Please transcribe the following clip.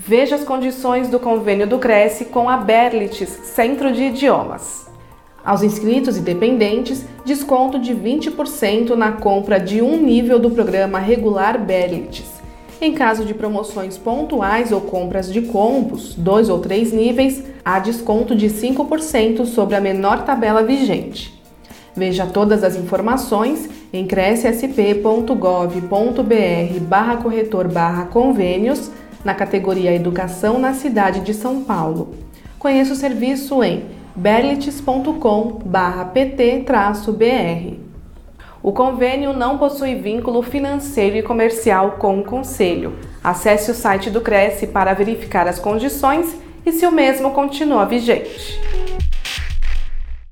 Veja as condições do convênio do Cresce com a Berlitz, Centro de Idiomas. Aos inscritos e dependentes, desconto de 20% na compra de um nível do programa regular Berlitz. Em caso de promoções pontuais ou compras de combos, dois ou três níveis, há desconto de 5% sobre a menor tabela vigente. Veja todas as informações em crescsp.gov.br barra corretor barra convênios na categoria Educação na cidade de São Paulo. Conheça o serviço em berlitz.com pt-br. O convênio não possui vínculo financeiro e comercial com o Conselho. Acesse o site do Cresce para verificar as condições e se o mesmo continua vigente.